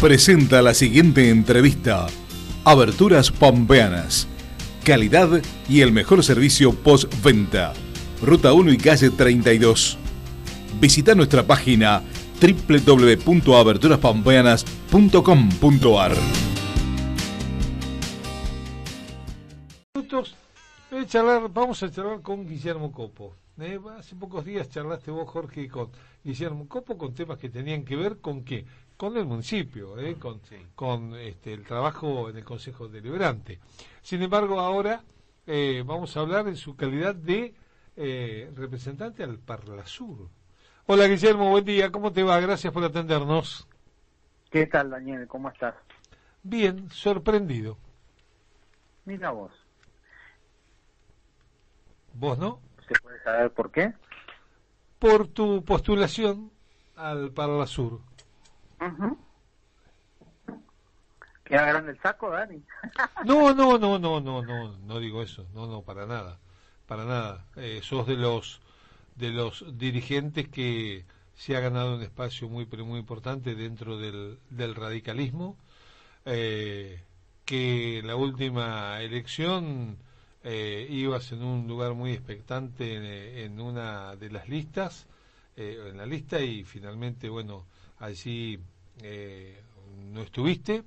presenta la siguiente entrevista. Aberturas Pampeanas. Calidad y el mejor servicio postventa. Ruta 1 y calle 32. Visita nuestra página www.aberturaspampeanas.com.ar. vamos a charlar con Guillermo Copo. Eh, hace pocos días charlaste vos, Jorge, con Guillermo Copo con temas que tenían que ver con qué? Con el municipio, eh, con, con este, el trabajo en el Consejo Deliberante. Sin embargo, ahora eh, vamos a hablar en su calidad de representante al Parlasur. Hola Guillermo, buen día, ¿cómo te va? Gracias por atendernos. ¿Qué tal, Daniel? ¿Cómo estás? Bien, sorprendido. Mira vos. ¿Vos no? ¿Se puede saber por qué? Por tu postulación al Parla Sur. ¿Queda grande el saco, Dani? no, no, no, no, no, no, no digo eso. No, no, para nada. Para nada. Eh, sos de los de los dirigentes que se ha ganado un espacio muy pero muy importante dentro del, del radicalismo eh, que la última elección eh, ibas en un lugar muy expectante en, una de las listas, eh, en la lista, y finalmente, bueno, allí eh, no estuviste.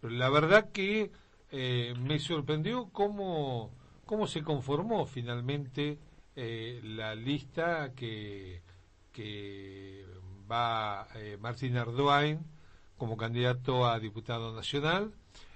Pero la verdad que eh, me sorprendió cómo, cómo se conformó finalmente la lista que, que va Martín Ardoain como candidato a diputado nacional,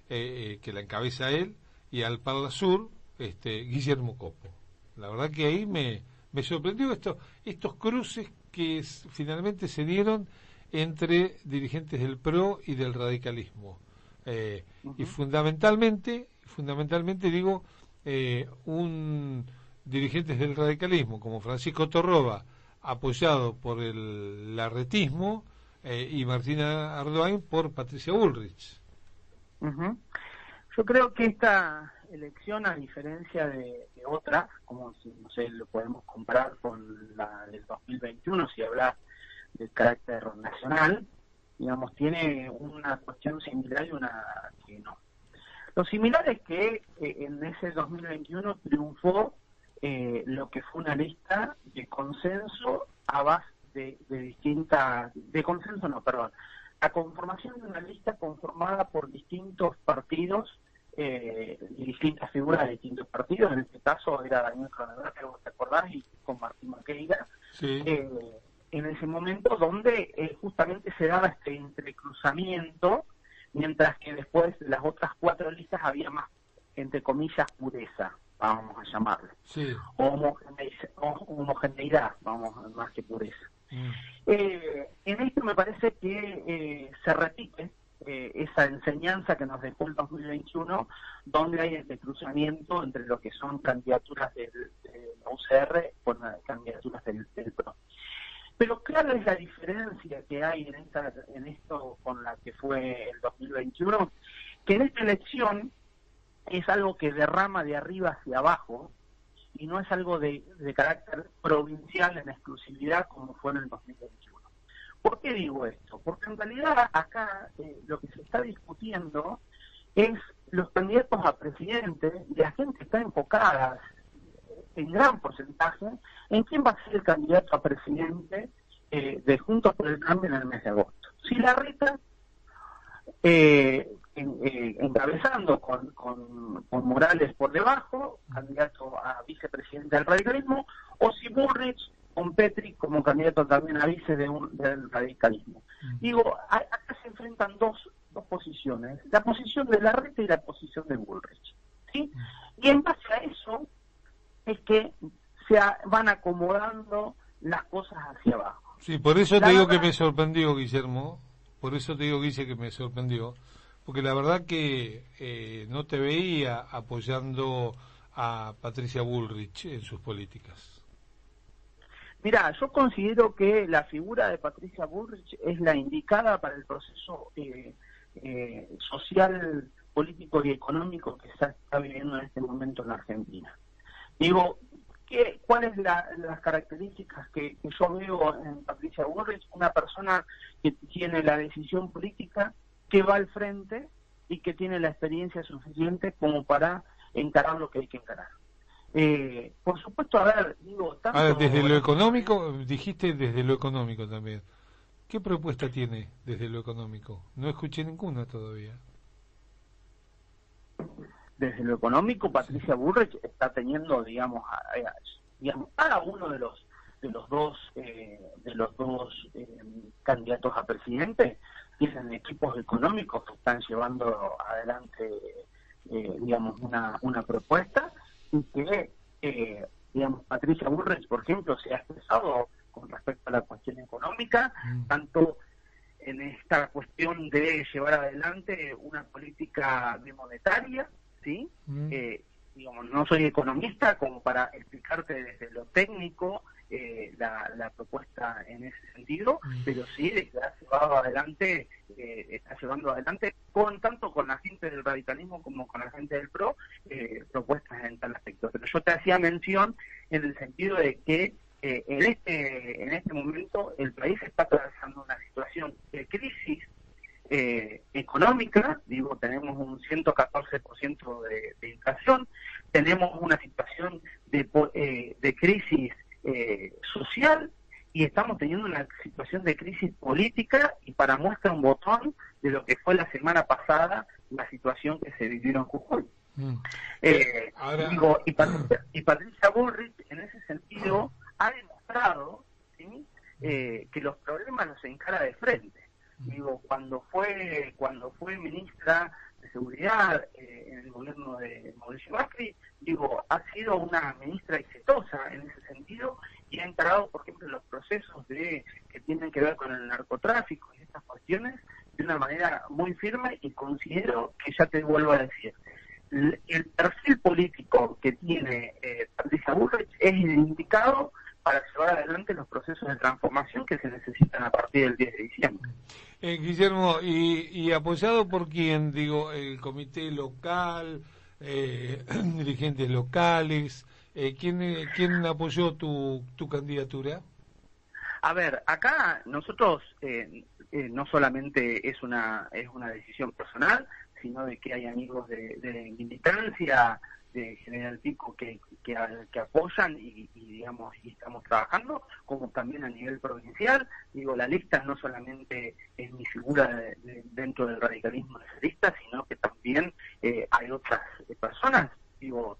que la encabeza él, y al Parla Sur, este, Guillermo Copo. La verdad que ahí me, me sorprendió esto, estos cruces que finalmente se dieron entre dirigentes del PRO y del radicalismo. Eh, y fundamentalmente, fundamentalmente digo, eh, un dirigentes del radicalismo como Francisco Torroba, apoyado por el larretismo, eh, y Martina Ardoain por Patricia Bullrich. Yo creo que esta elección, a diferencia de, otras, como si, no sé, lo podemos comparar con la del 2021, si hablas del carácter nacional, digamos, tiene una cuestión similar y una que no. Lo similar es que eh, en ese 2021 triunfó eh, lo que fue una lista de consenso a base de, de distintas, de consenso no, perdón, la conformación de una lista conformada por distintos partidos eh, distintas figuras de distintos partidos, en este caso era Daniel Cronenberg, vos te acordás, y con Martín Maqueira, eh, en ese momento donde eh, justamente se daba este entrecruzamiento, mientras que después de las otras cuatro listas había más, entre comillas, pureza, vamos a llamarlo, o homogeneidad, vamos, más que pureza. Mm. Eh, en esto me parece que se repite enseñanza que nos dejó el 2021, donde hay este cruzamiento entre lo que son candidaturas del, UCR con candidaturas del, PRO. Pero claro es la diferencia que hay en, esta, en esto con la que fue el 2021, que en esta elección es algo que derrama de arriba hacia abajo y no es algo de carácter provincial en exclusividad como fue en el 2021. ¿Por qué digo esto? Porque en realidad acá eh, lo que se está discutiendo es los candidatos a presidente la gente está enfocada en gran porcentaje en quién va a ser el candidato a presidente eh, de Juntos por el Cambio en el mes de agosto. Si la reta, eh, encabezando con, con, Morales por debajo, candidato a vicepresidente del radicalismo, o si Burrich con Petri como candidato también a vice de un, del radicalismo. Digo, acá se enfrentan dos, dos posiciones, la posición de la red y la posición de Bullrich. ¿sí? Y en base a eso es que se van acomodando las cosas hacia abajo. Sí, por eso te digo que me sorprendió, Guillermo, por eso te digo, Guille, que me sorprendió, porque la verdad que eh, no te veía apoyando a Patricia Bullrich en sus políticas. Mira, yo considero que la figura de Patricia Bullrich es la indicada para el proceso eh, eh, social, político y económico que se está viviendo en este momento en la Argentina. Digo, ¿qué, ¿cuáles son las características que, yo veo en Patricia Bullrich? Una persona que tiene la decisión política que va al frente y que tiene la experiencia suficiente como para encarar lo que hay que encarar. Eh, por supuesto, a ver, digo, tanto... desde lo económico, dijiste desde lo económico también. ¿Qué propuesta tiene desde lo económico? No escuché ninguna todavía. Desde lo económico, Patricia Burrich está teniendo, digamos, digamos, cada uno de los de los dos eh, de los dos eh, candidatos a presidente tienen equipos económicos que están llevando adelante eh, digamos una, una propuesta y que digamos Patricia Burrich por ejemplo se ha expresado con respecto a la cuestión económica mm. tanto en esta cuestión de llevar adelante una política de monetaria sí mm. digamos no soy economista como para explicarte desde lo técnico eh, la, propuesta en ese sentido, mm. pero sí ha llevado adelante, eh, está llevando adelante con tanto con la gente del radicalismo como con la gente del PRO eh, propuestas en tal aspecto. Pero yo te hacía mención en el sentido de que en este en este momento el país está atravesando una situación de crisis económica, digo, tenemos un 114% de, de inflación, tenemos una situación de, de crisis eh, social y estamos teniendo una situación de crisis política y para muestra un botón de lo que fue la semana pasada la situación que se vivió en Jujuy. Mm. Eh, digo, y, Patricia, y Patricia Bullrich en ese sentido ha demostrado eh, que los problemas los encara de frente. Mm. Digo, cuando fue cuando fue ministra de Seguridad en el gobierno de Mauricio Macri, digo, ha sido una ministra exitosa en ese sentido y ha encarado, por ejemplo, los procesos de que tienen que ver con el narcotráfico y estas cuestiones de una manera muy firme y considero que ya te vuelvo a decir, el perfil político que tiene eh, Patricia Bullrich es el indicado para llevar adelante los procesos de transformación que se necesitan a partir del 10 de diciembre. Eh, Guillermo, y, y apoyado por quién? Digo, el comité local, eh, dirigentes locales. Eh, ¿quién, eh, ¿Quién apoyó tu, tu candidatura? A ver, acá nosotros eh, no solamente es una es una decisión personal, sino de que hay amigos de, de militancia de General Pico que, que, apoyan y, digamos y estamos trabajando, como también a nivel provincial. Digo, la lista no solamente es mi figura dentro del radicalismo nacionalista, sino que también eh, hay otras personas. Digo,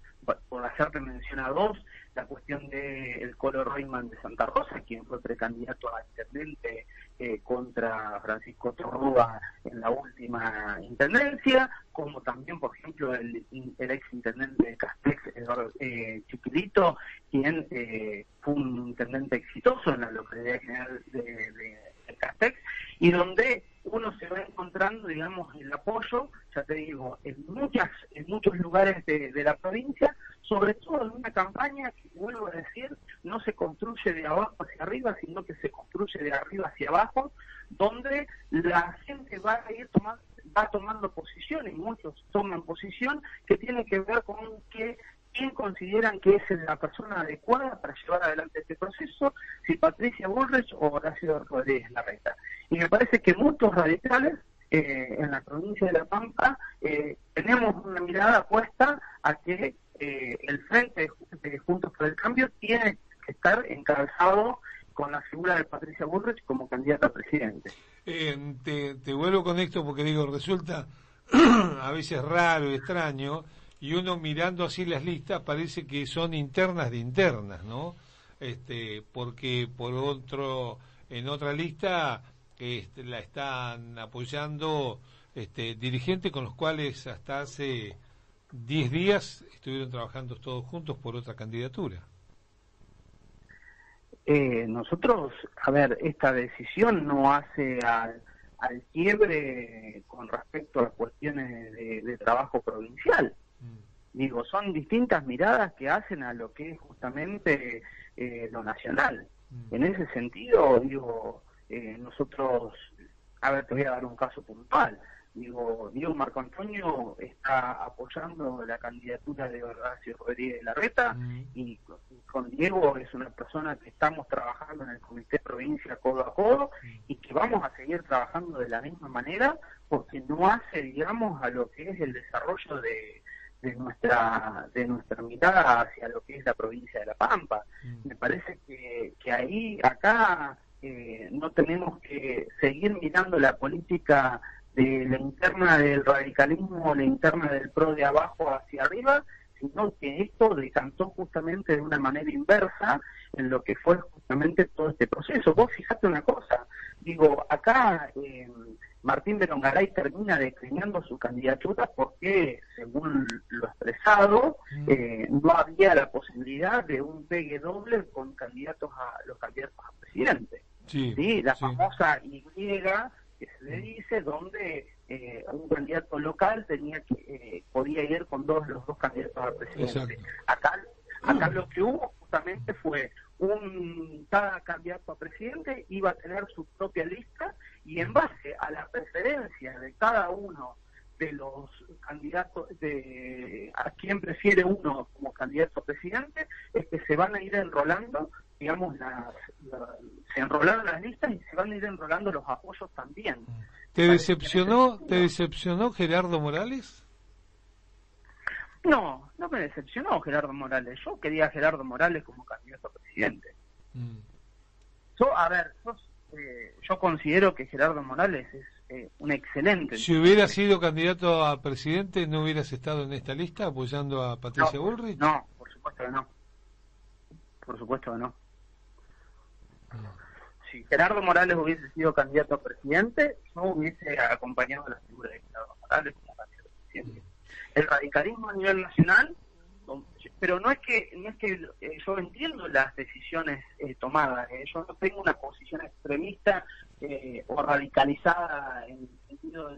por hacerte mención a dos, la cuestión del el Colo de Santa Rosa, quien fue precandidato a intendente eh, contra Francisco Torrúa en la última intendencia, como también, por ejemplo, el, ex intendente de Castex, eh, Chiquilito, quien eh, fue exitoso en la localidad general de, de Castex, y donde uno se va encontrando, digamos, el apoyo, ya te digo, en muchas, en muchos lugares de, la provincia, sobre todo en una campaña que, vuelvo a decir, no se construye de abajo hacia arriba, sino que se construye de arriba hacia abajo, donde la gente va a ir tomando va tomando posición y muchos toman posición que tiene que ver con que quién consideran que es la persona adecuada para llevar adelante este proceso, si Patricia Bullrich o Horacio Rodríguez Larreta. Y me parece que muchos radicales eh, en la provincia de La Pampa eh, tenemos una mirada puesta a que eh, el Frente de Juntos por el Cambio tiene que estar encabezado con la figura de Patricia Bullrich como candidata a presidente. te, te vuelvo con esto porque digo, resulta a veces raro y extraño y uno mirando así las listas parece que son internas de internas, ¿no? Este, porque por otro, en otra lista este, la están apoyando este, dirigentes con los cuales hasta hace 10 días estuvieron trabajando todos juntos por otra candidatura. Eh, nosotros, a ver, esta decisión no hace al, al quiebre con respecto a cuestiones de trabajo provincial. Digo, son distintas miradas que hacen a lo que es justamente eh, lo nacional. Mm. En ese sentido, digo, eh, nosotros, a ver, te voy a dar un caso puntual. Digo, Diego Marco Antonio está apoyando la candidatura de Horacio Rodríguez de Larreta mm. y con Diego es una persona que estamos trabajando en el Comité Provincia codo a codo mm. y que vamos a seguir trabajando de la misma manera porque no hace, digamos, a lo que es el desarrollo de, de nuestra de nuestra mirada hacia lo que es la provincia de La Pampa. Mm. Me parece que, que ahí, acá, eh, no tenemos que seguir mirando la política de la interna del radicalismo la interna del PRO de abajo hacia arriba, sino que esto decantó justamente de una manera inversa en lo que fue justamente todo este proceso. Vos fijate una cosa, digo, acá eh, Martín Berongaray termina declinando su candidatura porque, según lo expresado, mm. eh, no había la posibilidad de un pegue doble con candidatos a los candidatos a presidente. Sí, La famosa Y que se le dice, donde eh, un candidato local tenía que eh, podía ir con dos los dos candidatos a presidente. Acá, acá lo que hubo justamente fue un cada candidato a presidente iba a tener su propia lista y en base a la preferencia de cada uno de los candidatos, de a quién prefiere uno como candidato a presidente, es que se van a ir enrolando, digamos, las, se enrolaron las listas y se van a ir enrolando los apoyos también. ¿Te decepcionó, ¿te decepcionó Gerardo Morales? No, no me decepcionó Gerardo Morales. Yo quería a Gerardo Morales como candidato a presidente. Mm. Yo, a ver, yo, eh, yo considero que Gerardo Morales es eh, un excelente. Si hubiera sido candidato a presidente, ¿no hubieras estado en esta lista apoyando a Patricia no, Bullrich? No, por supuesto que no. Por supuesto que no. Si Gerardo Morales hubiese sido candidato a presidente, no hubiese acompañado a la figura de Gerardo Morales como candidato a presidente. El radicalismo a nivel nacional pero no es que no es que eh, yo entiendo las decisiones eh, tomadas eh. yo no tengo una posición extremista o radicalizada en el sentido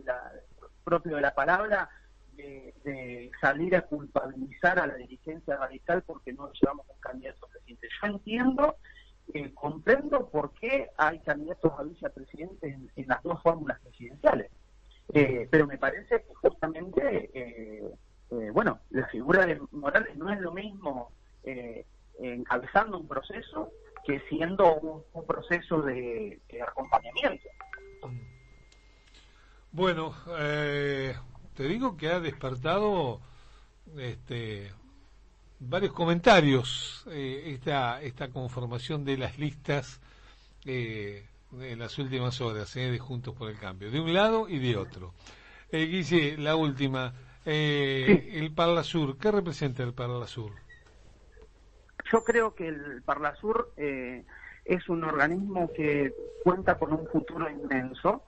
propio de la palabra de, salir a culpabilizar a la dirigencia radical porque no llevamos un candidato presidente yo entiendo comprendo por qué hay candidatos a vicepresidente en, en las dos fórmulas presidenciales pero me parece que justamente eh, bueno, la figura de Morales no es lo mismo eh, encabezando un proceso que siendo un, proceso de, acompañamiento. Bueno, eh, te digo que ha despertado este, varios comentarios esta, esta conformación de las listas en las últimas horas de Juntos por el Cambio, de un lado y de otro. Guille, la última. Eh, El Parla Sur, ¿qué representa el Parla Sur? Yo creo que el Parla Sur eh, es un organismo que cuenta con un futuro inmenso,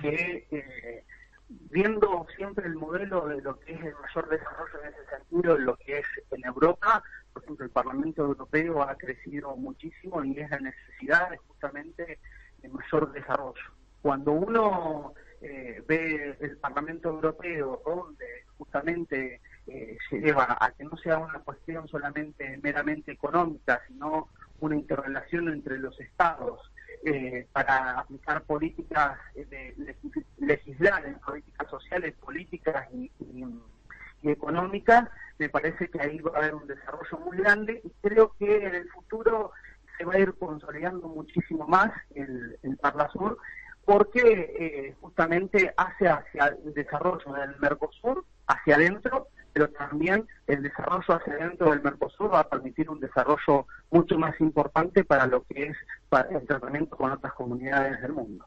que eh, viendo siempre el modelo de lo que es el mayor desarrollo en ese sentido, lo que es en Europa, por ejemplo, el Parlamento Europeo ha crecido muchísimo y es la necesidad de justamente de mayor desarrollo. Cuando uno eh, ve el Parlamento Europeo donde justamente eh, se lleva a que no sea una cuestión solamente meramente económica, sino una interrelación entre los estados eh, para aplicar políticas de, legislar en políticas sociales, políticas y, económicas, me parece que ahí va a haber un desarrollo muy grande y creo que en el futuro se va a ir consolidando muchísimo más el, el Parlasur porque eh, justamente hace hacia el desarrollo del Mercosur hacia adentro, pero también el desarrollo hacia adentro del Mercosur va a permitir un desarrollo mucho más importante para lo que es el tratamiento con otras comunidades del mundo.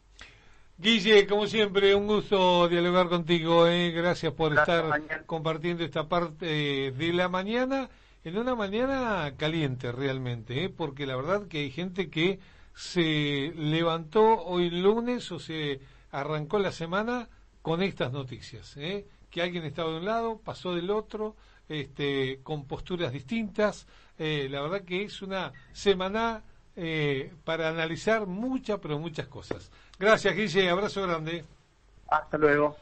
Guille, como siempre, un gusto dialogar contigo. Eh. Gracias por estar compartiendo esta parte de la mañana, en una mañana caliente realmente, eh, porque la verdad que hay gente que se levantó hoy lunes o se arrancó la semana con estas noticias, ¿eh? que alguien estaba de un lado, pasó del otro, este, con posturas distintas. Eh, la verdad que es una semana para analizar muchas, pero muchas cosas. Gracias, Guille, abrazo grande. Hasta luego.